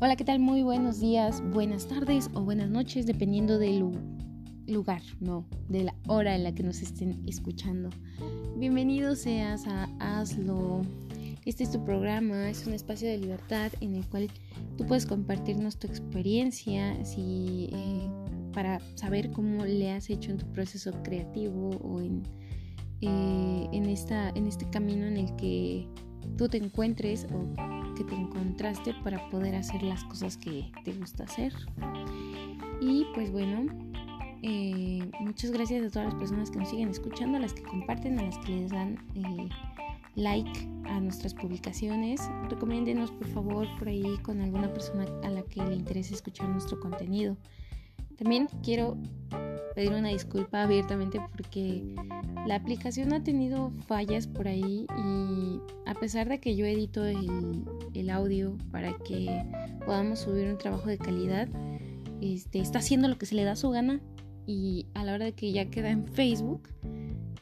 Hola, ¿qué tal? Muy buenos días, buenas tardes o buenas noches, dependiendo del lugar, no, de la hora en la que nos estén escuchando. Bienvenido seas a Hazlo. Este es tu programa, es un espacio de libertad en el cual tú puedes compartirnos tu experiencia eh, para saber cómo le has hecho en tu proceso creativo o en, eh, en, esta, en este camino en el que tú te encuentres o que te encontraste para poder hacer las cosas que te gusta hacer. Y pues bueno, eh, muchas gracias a todas las personas que nos siguen escuchando, a las que comparten, a las que les dan eh, like a nuestras publicaciones. Recomiéndenos por favor por ahí con alguna persona a la que le interese escuchar nuestro contenido. También quiero pedir una disculpa abiertamente porque la aplicación ha tenido fallas por ahí y a pesar de que yo edito el, audio para que podamos subir un trabajo de calidad, este, está haciendo lo que se le da su gana y a la hora de que ya queda en Facebook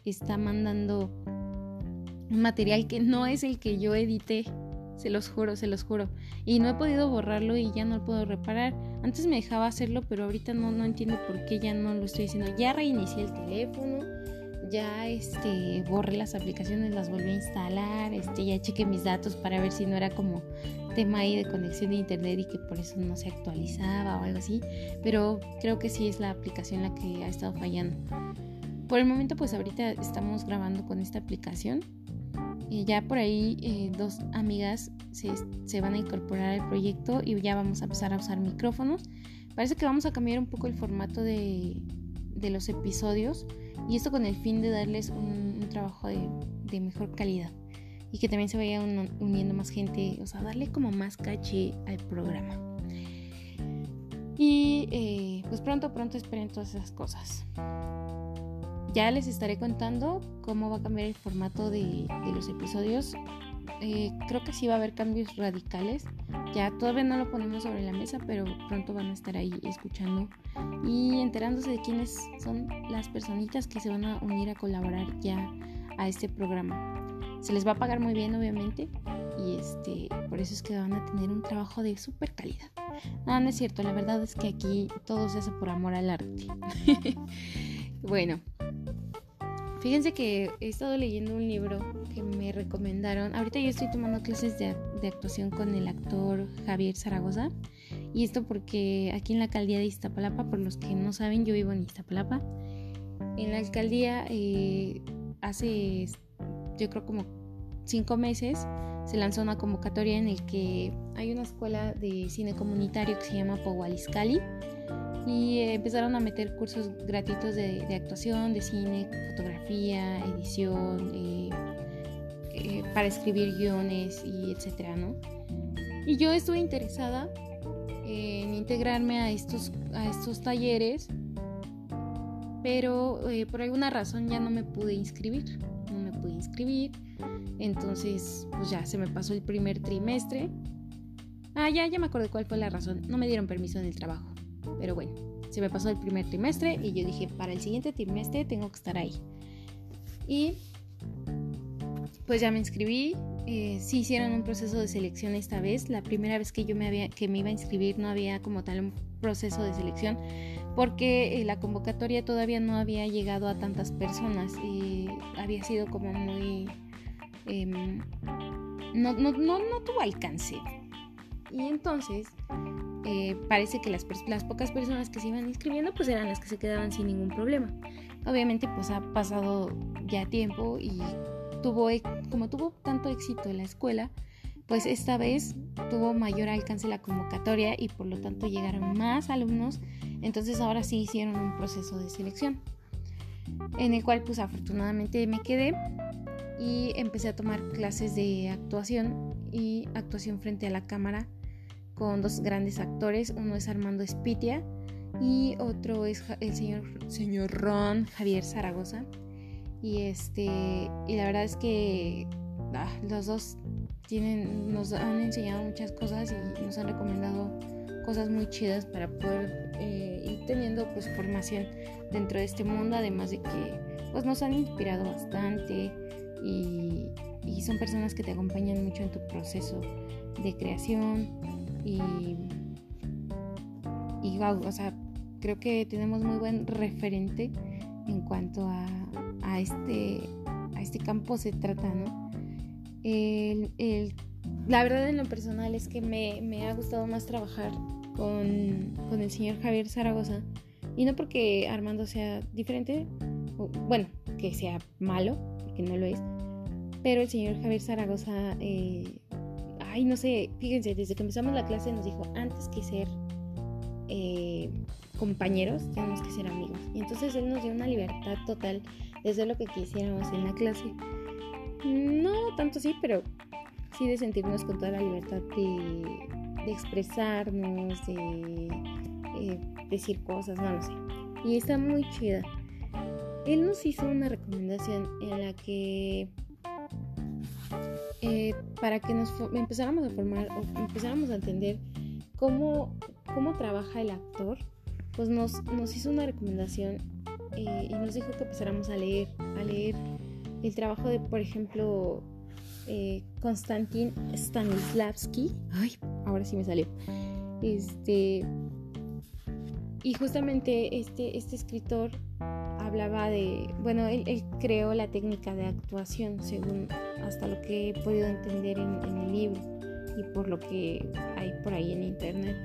está mandando un material que no es el que yo edité se los juro, se los juro. Y no he podido borrarlo y ya no lo puedo reparar. Antes me dejaba hacerlo, pero ahorita no, no entiendo por qué ya no lo estoy haciendo. Ya reinicié el teléfono, ya este, borré las aplicaciones, las volví a instalar, este, ya chequé mis datos para ver si no era como tema ahí de conexión de internet y que por eso no se actualizaba o algo así. Pero creo que sí es la aplicación la que ha estado fallando. Por el momento, pues ahorita estamos grabando con esta aplicación y ya por ahí eh, dos amigas se, van a incorporar al proyecto y ya vamos a empezar a usar micrófonos. Parece que vamos a cambiar un poco el formato de, los episodios y esto con el fin de darles un, trabajo de, mejor calidad y que también se vaya uniendo más gente, o sea, darle como más caché al programa. Y eh, pues pronto, pronto esperen todas esas cosas. Ya les estaré contando cómo va a cambiar el formato de, los episodios. Eh, creo que sí va a haber cambios radicales. Ya todavía no lo ponemos sobre la mesa, pero pronto van a estar ahí escuchando y enterándose de quiénes son las personitas que se van a unir a colaborar ya a este programa. Se les va a pagar muy bien, obviamente, y este, por eso es que van a tener un trabajo de super calidad. No, no es cierto, la verdad es que aquí todo se hace por amor al arte. bueno, Fíjense que he estado leyendo un libro que me recomendaron. Ahorita yo estoy tomando clases de, actuación con el actor Javier Zaragoza. Y esto porque aquí en la alcaldía de Iztapalapa, por los que no saben, yo vivo en Iztapalapa. En la alcaldía eh, hace, yo creo como cinco meses, se lanzó una convocatoria en el que hay una escuela de cine comunitario que se llama Powaliscali y empezaron a meter cursos gratuitos de, actuación, de cine, fotografía, edición, eh, eh, para escribir guiones y etcétera, ¿no? Y yo estuve interesada en integrarme a estos, a estos talleres, pero eh, por alguna razón ya no me pude inscribir, no me pude inscribir, entonces pues ya se me pasó el primer trimestre. Ah, ya, ya me acuerdo cuál fue la razón, no me dieron permiso en el trabajo. Pero bueno, se me pasó el primer trimestre y yo dije, para el siguiente trimestre tengo que estar ahí. Y pues ya me inscribí. Eh, sí hicieron un proceso de selección esta vez. La primera vez que yo me, había, que me iba a inscribir no había como tal un proceso de selección porque eh, la convocatoria todavía no había llegado a tantas personas. y había sido como muy... Em, no, no, no, no tuvo alcance. Y entonces eh, parece que las, las, pocas personas que se iban inscribiendo pues eran las que se quedaban sin ningún problema. Obviamente pues ha pasado ya tiempo y tuvo, e, como tuvo tanto éxito en la escuela, pues esta vez tuvo mayor alcance la convocatoria y por lo tanto llegaron más alumnos, entonces ahora sí hicieron un proceso de selección, en el cual pues afortunadamente me quedé y empecé a tomar clases de actuación y actuación frente a la cámara con dos grandes actores. Uno es Armando Espitia y otro es el señor, señor Ron Javier Zaragoza. Y este y la verdad es que ah, los dos tienen, nos han enseñado muchas cosas y nos han recomendado cosas muy chidas para poder eh, ir teniendo pues formación dentro de este mundo además de que pues nos han inspirado bastante y, y son personas que te acompañan mucho en tu proceso de creación y, y o sea, creo que tenemos muy buen referente en cuanto a, a este, a este campo se trata, ¿no? El, el, la verdad en lo personal es que me, me ha gustado más trabajar con, con, el señor Javier Zaragoza y no porque Armando sea diferente, bueno, que sea malo, que no lo es, pero el señor Javier Zaragoza, eh, ay, no sé, fíjense, desde que empezamos la clase nos dijo, antes que ser eh, compañeros, tenemos que ser amigos. Y entonces él nos dio una libertad total desde lo que quisiéramos en la clase. No tanto sí, pero sí de sentirnos con toda la libertad de, expresarnos, de eh, decir cosas, no lo sé. Y está muy chida. Él nos hizo una recomendación en la que eh, para que nos empezáramos a formar o empezáramos a entender cómo, cómo trabaja el actor, pues nos, nos hizo una recomendación eh, y nos dijo que empezáramos a leer, a leer el trabajo de, por ejemplo, eh, Konstantin Stanislavski. Ay, ahora sí me salió. Este. Y justamente este, este escritor hablaba de. Bueno, él, creó la técnica de actuación, según hasta lo que he podido entender en, en el libro y por lo que hay por ahí en internet.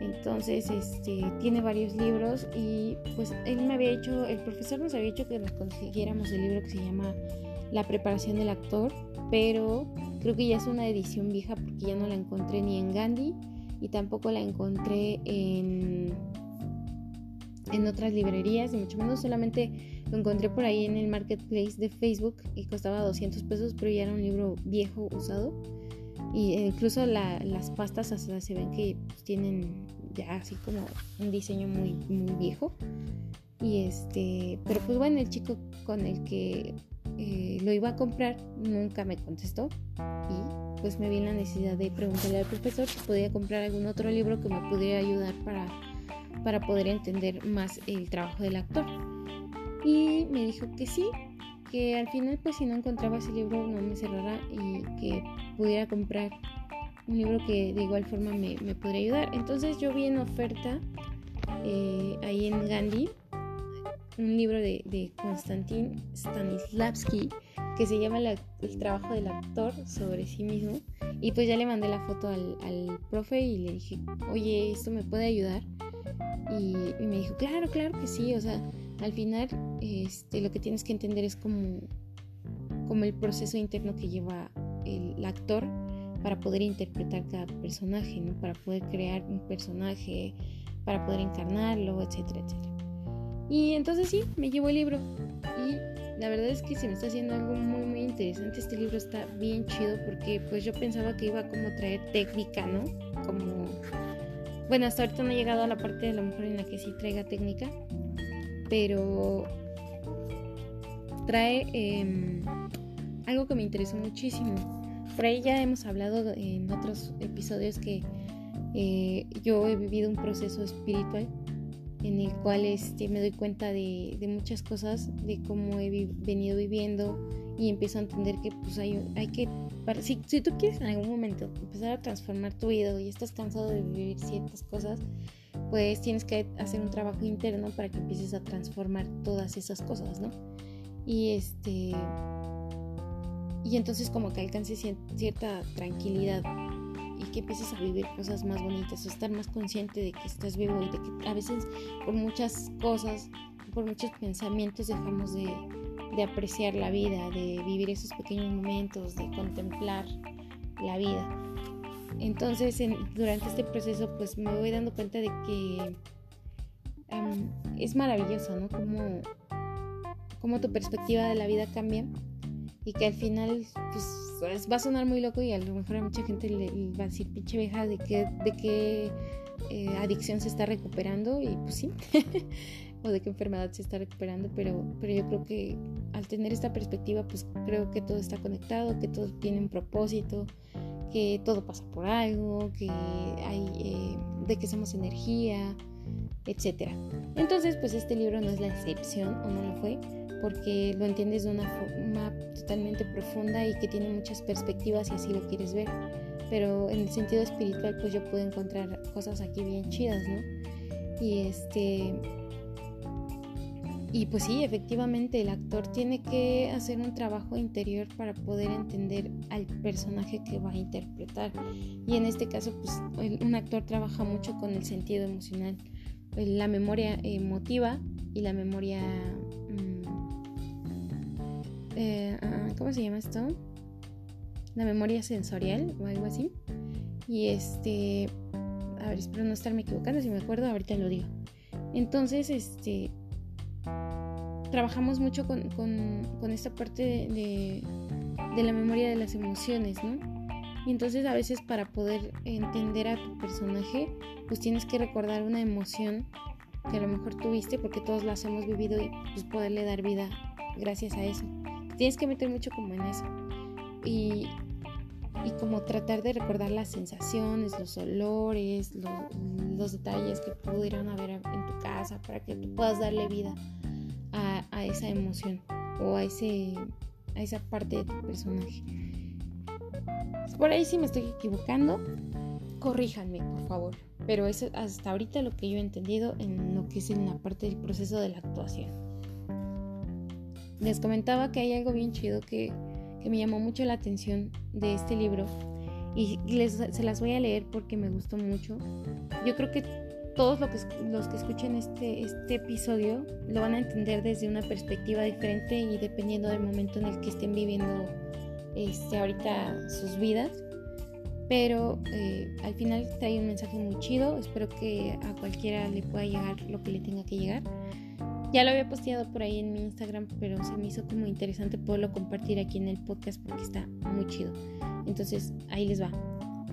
Entonces, este, tiene varios libros y pues él me había hecho, el profesor nos había hecho que nos consiguiéramos el libro que se llama La preparación del actor, pero creo que ya es una edición vieja porque ya no la encontré ni en Gandhi y tampoco la encontré en, en otras librerías y mucho menos solamente lo encontré por ahí en el marketplace de Facebook y costaba 200 pesos, pero ya era un libro viejo usado y incluso las pastas se ven que pues, tienen ya así como un diseño muy, muy viejo. Y este, pero pues bueno, el chico con el que eh, lo iba a comprar nunca me contestó y pues me vi la necesidad de preguntarle al profesor si podía comprar algún otro libro que me pudiera ayudar para, para poder entender más el trabajo del actor. Y me dijo que sí, que al final pues si no encontraba ese libro no me cerrara y que pudiera comprar un libro que de igual forma me, me podría ayudar. Entonces yo vi en oferta eh, ahí en Gandhi un libro de, de Konstantin Stanislavski que se llama El trabajo del actor sobre sí mismo. Y pues ya le mandé la foto al, al profe y le dije, oye, ¿esto me puede ayudar? Y, me dijo, claro, claro que sí. O sea, al final este, lo que tienes que entender es como, como el proceso interno que lleva el, actor para poder interpretar cada personaje, ¿no? Para poder crear un personaje, para poder encarnarlo, etcétera, etcétera. Y entonces sí, me llevo el libro y la verdad es que se me está haciendo algo muy muy interesante. Este libro está bien chido porque pues yo pensaba que iba a como traer técnica, ¿no? Como bueno, hasta ahorita no he llegado a la parte de la mujer en la que sí traiga técnica, pero trae em, algo que me interesó muchísimo. Por ahí ya hemos hablado en otros episodios que eh, yo he vivido un proceso espiritual en el cual este, me doy cuenta de, muchas cosas, de cómo he venido viviendo y empiezo a entender que pues hay, hay que, si, si tú quieres en algún momento empezar a transformar tu vida y estás cansado de vivir ciertas cosas, pues tienes que hacer un trabajo interno para que empieces a transformar todas esas cosas, ¿no? Y este y entonces como que alcances cierta tranquilidad y que empieces a vivir cosas más bonitas, a estar más consciente de que estás vivo y de que a veces por muchas cosas, por muchos pensamientos dejamos de, de apreciar la vida, de vivir esos pequeños momentos, de contemplar la vida. Entonces, durante este proceso, pues me voy dando cuenta de que es maravilloso, ¿no? Como, como tu perspectiva de la vida cambia y que al final, pues va a sonar muy loco y a lo mejor a mucha gente le, va a decir, pinche vieja, de qué, de qué eh, adicción se está recuperando y pues sí, o de qué enfermedad se está recuperando, pero, pero yo creo que al tener esta perspectiva, pues creo que todo está conectado, que todo tiene un propósito que todo pasa por algo, que hay, eh, de que somos energía, etc. Entonces, pues este libro no es la excepción o no lo fue, porque lo entiendes de una forma totalmente profunda y que tiene muchas perspectivas y así lo quieres ver. pero en el sentido espiritual pues yo puedo encontrar cosas aquí bien chidas, ¿no? Y este y pues sí, efectivamente el actor tiene que hacer un trabajo interior para poder entender al personaje que va a interpretar. Y en este caso, pues un actor trabaja mucho con el sentido emocional, la memoria emotiva y la memoria... Mm, eh, ah, ¿Cómo se llama esto? La memoria sensorial o algo así. Y este... A ver, espero no estarme equivocando, si me acuerdo, ahorita lo digo. Entonces, este trabajamos mucho con, esta parte de, la memoria de las emociones, ¿no? Y entonces a veces para poder entender a tu personaje, pues tienes que recordar una emoción que a lo mejor tuviste porque todos las hemos vivido y pues poderle dar vida gracias a eso. Tienes que meter mucho como en eso. Y, y como tratar de recordar las sensaciones, los olores, los detalles que pudieran haber en tu casa para que tú puedas darle vida a, esa emoción o a, ese, a esa parte de tu personaje. Por ahí si me estoy equivocando, corríjanme, por favor. Pero eso hasta ahorita lo que yo he entendido en lo que es en la parte del proceso de la actuación. Les comentaba que hay algo bien chido que, que me llamó mucho la atención de este libro y les, se las voy a leer porque me gustó mucho. Yo creo que todos los que, los que escuchen este, este episodio lo van a entender desde una perspectiva diferente y dependiendo del momento en el que estén viviendo este, ahorita sus vidas. Pero eh, al final trae un mensaje muy chido. Espero que a cualquiera le pueda llegar lo que le tenga que llegar. Ya lo había posteado por ahí en mi Instagram, pero se me hizo como interesante poderlo compartir aquí en el podcast porque está muy chido. Entonces ahí les va.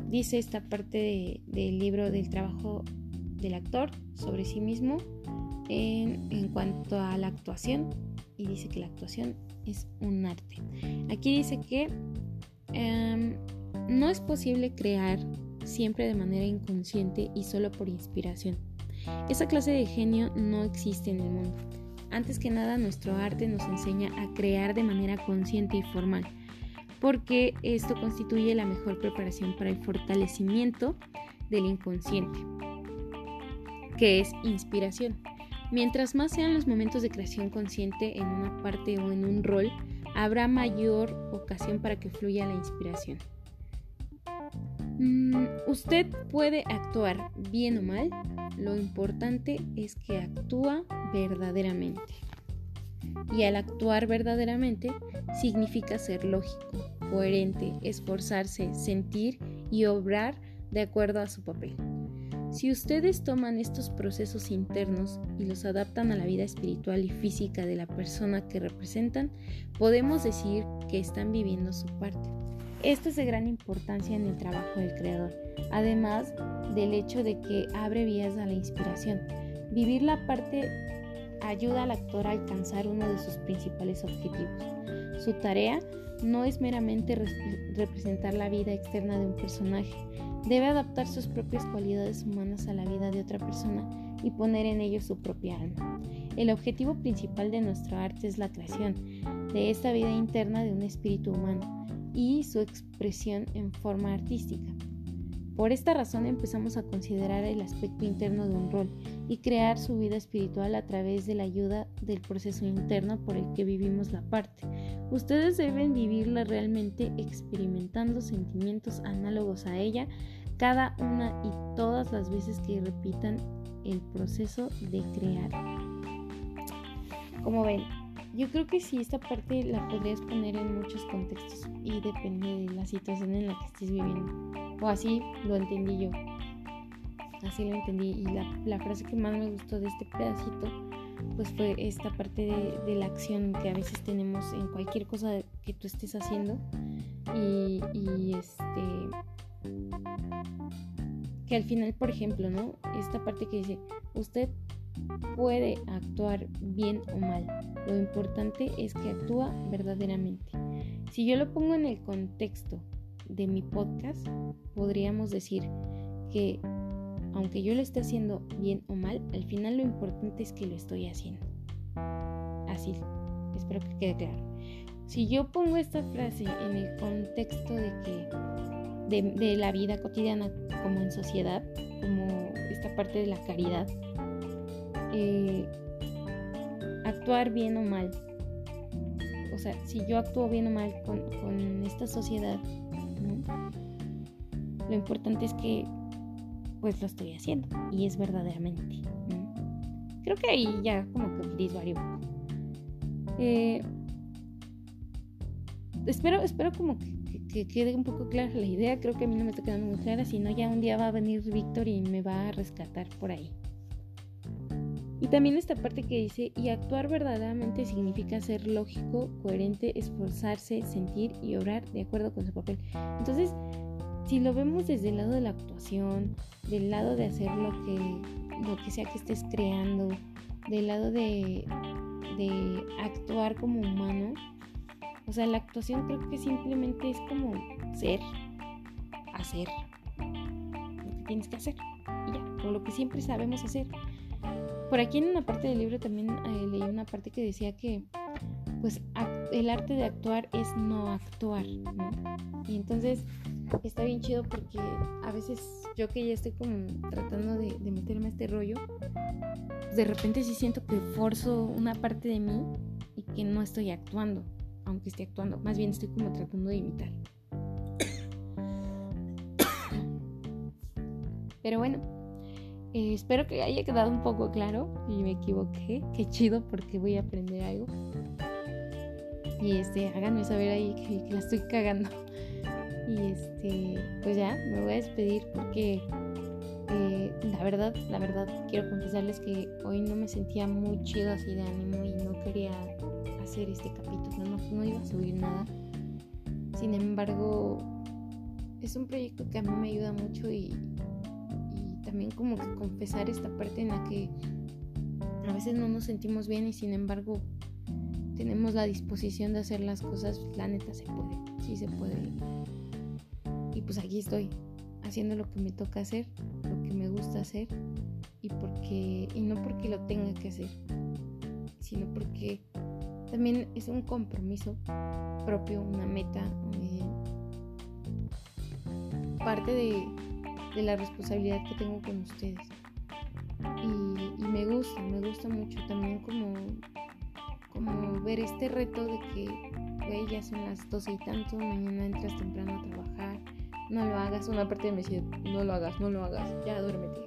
Dice esta parte del libro del trabajo del actor sobre sí mismo en, cuanto a la actuación y dice que la actuación es un arte. Aquí dice que em, no es posible crear siempre de manera inconsciente y solo por inspiración. Esa clase de genio no existe en el mundo. Antes que nada, nuestro arte nos enseña a crear de manera consciente y formal, porque esto constituye la mejor preparación para el fortalecimiento del inconsciente que es inspiración. Mientras más sean los momentos de creación consciente en una parte o en un rol, habrá mayor ocasión para que fluya la inspiración. Mm, usted puede actuar bien o mal, lo importante es que actúa verdaderamente. Y al actuar verdaderamente significa ser lógico, coherente, esforzarse, sentir y obrar de acuerdo a su papel. Si ustedes toman estos procesos internos y los adaptan a la vida espiritual y física de la persona que representan, podemos decir que están viviendo su parte. Esto es de gran importancia en el trabajo del creador, además del hecho de que abre vías a la inspiración. Vivir la parte ayuda al actor a alcanzar uno de sus principales objetivos. Su tarea no es meramente representar la vida externa de un personaje, debe adaptar sus propias cualidades humanas a la vida de otra persona y poner en ello su propia alma. El objetivo principal de nuestro arte es la creación de esta vida interna de un espíritu humano y su expresión en forma artística. Por esta razón empezamos a considerar el aspecto interno de un rol y crear su vida espiritual a través de la ayuda del proceso interno por el que vivimos la parte. Ustedes deben vivirla realmente experimentando sentimientos análogos a ella cada una y todas las veces que repitan el proceso de crear. Como ven, yo creo que sí, esta parte la podrías poner en muchos contextos y depende de la situación en la que estés viviendo. O así lo entendí yo. Así lo entendí. Y la, frase que más me gustó de este pedacito, pues fue esta parte de, la acción que a veces tenemos en cualquier cosa que tú estés haciendo. Y, y este. Que al final, por ejemplo, ¿no? Esta parte que dice, usted puede actuar bien o mal. Lo importante es que actúa verdaderamente. Si yo lo pongo en el contexto de mi podcast, podríamos decir que aunque yo lo esté haciendo bien o mal, al final lo importante es que lo estoy haciendo. Así, espero que quede claro. Si yo pongo esta frase en el contexto de que de, la vida cotidiana como en sociedad, como esta parte de la caridad. Eh, actuar bien o mal. O sea, si yo actúo bien o mal con, esta sociedad, lo importante es que pues lo estoy haciendo y es verdaderamente. Creo que ahí ya como que disvario. Eh, espero, espero como que que quede un poco clara la idea. Creo que a mí no me está quedando muy clara, si no ya un día va a venir Víctor y me va a rescatar por ahí. Y también esta parte que dice, y actuar verdaderamente significa ser lógico, coherente, esforzarse, sentir y obrar de acuerdo con su papel. Entonces, si lo vemos desde el lado de la actuación, del lado de hacer lo que, lo que sea que estés creando, del lado de, de actuar como humano, o sea, la actuación creo que simplemente es como ser, hacer lo que tienes que hacer. Ya, o lo que siempre sabemos hacer. Por aquí en una parte del libro también eh, leí una parte que decía que pues el arte de actuar es no actuar, ¿no? Y entonces está bien chido porque a veces yo que ya estoy como tratando de, meterme a este rollo, pues de repente sí siento que forzo una parte de mí y que no estoy actuando aunque esté actuando. Más bien estoy como tratando de imitar. Pero bueno, eh, espero que haya quedado un poco claro y me equivoqué. Qué chido porque voy a aprender algo. Y este, háganme saber ahí que, la estoy cagando. Y este, pues ya, me voy a despedir porque eh, la verdad, la verdad, quiero confesarles que hoy no me sentía muy chido así de ánimo y no quería hacer este capítulo, no, no iba a subir nada. Sin embargo, es un proyecto que a mí me ayuda mucho y, también como que confesar esta parte en la que a veces no nos sentimos bien y sin embargo tenemos la disposición de hacer las cosas, la neta se puede, sí se puede. Y pues aquí estoy, haciendo lo que me toca hacer, lo que me gusta hacer y porque y no porque lo tenga que hacer, sino porque también es un compromiso propio, una meta, eh, parte de, la responsabilidad que tengo con ustedes. Y, me gusta, me gusta mucho también como, como ver este reto de que, güey, ya son las 12 y tanto, mañana entras temprano a trabajar, no lo hagas. Una parte de me decía, no lo hagas, no lo hagas, ya duérmete.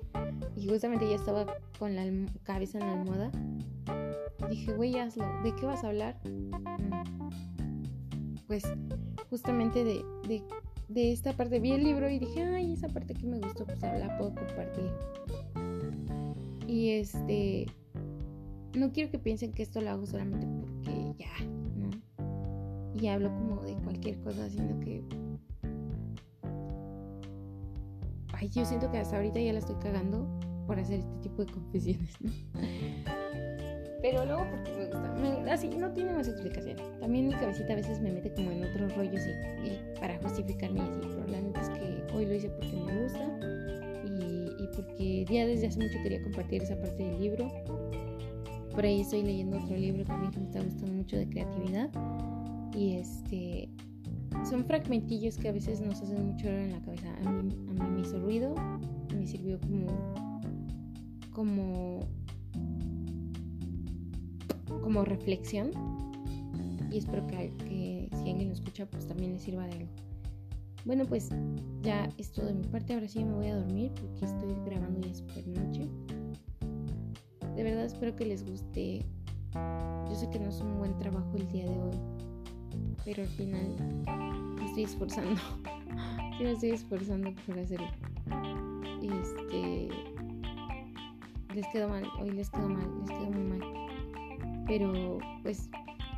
Y justamente ya estaba con la cabeza en la almohada dije, güey, hazlo. ¿De qué vas a hablar? Mm. Pues justamente de, de, esta parte. Vi el libro y dije, ay, esa parte que me gustó, pues la puedo compartir. Y este, no quiero que piensen que esto lo hago solamente porque ya, ¿no? Y hablo como de cualquier cosa, sino que... Ay, yo siento que hasta ahorita ya la estoy cagando por hacer este tipo de confesiones, ¿no? Pero luego porque me gusta. así, no tiene más explicación. También mi cabecita a veces me mete como en otros rollos y, para justificarme y así. Pero la neta es que hoy lo hice porque me gusta y, porque ya desde hace mucho quería compartir esa parte del libro. Por ahí estoy leyendo otro libro también que me está gustando mucho de creatividad. Y este. Son fragmentillos que a veces nos hacen mucho en la cabeza. A mí, a mí me hizo ruido, me sirvió como. como como reflexión y espero que, si alguien lo escucha pues también le sirva de algo. Bueno pues ya es todo de mi parte, ahora sí me voy a dormir porque estoy grabando ya super noche. De verdad espero que les guste. Yo sé que no es un buen trabajo el día de hoy, pero al final me estoy esforzando. sí me estoy esforzando por hacerlo. Este les quedó mal, hoy les quedó mal, les quedó muy mal. Pero pues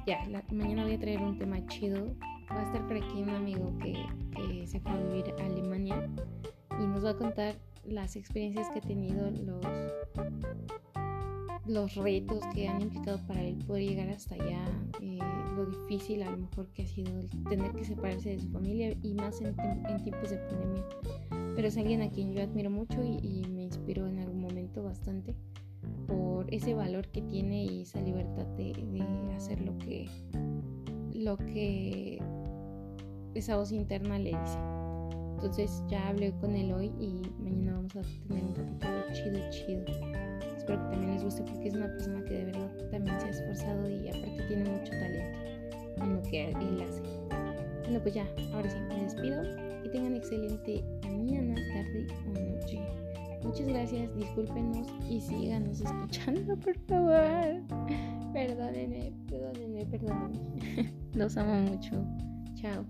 ya, mañana voy a traer un tema chido. Va a estar por aquí un amigo que, se fue a vivir a Alemania y nos va a contar las experiencias que ha tenido, los, los retos que han implicado para él poder llegar hasta allá, eh, lo difícil a lo mejor que ha sido tener que separarse de su familia y más en, tiempos de pandemia. Pero es alguien a quien yo admiro mucho y, y me inspiró en algún momento bastante ese valor que tiene y esa libertad de, hacer lo que, lo que esa voz interna le dice. Entonces ya hablé con él hoy y mañana vamos a tener un capítulo chido, chido. Espero que también les guste porque es una persona que de verdad también se ha esforzado y aparte tiene mucho talento en lo que él hace. Bueno, pues ya, ahora sí, me despido. Que tengan excelente mañana, tarde o noche. Muchas gracias, discúlpenos y síganos escuchando, por favor. Perdónenme, perdónenme, perdónenme. Los amo mucho. Chao.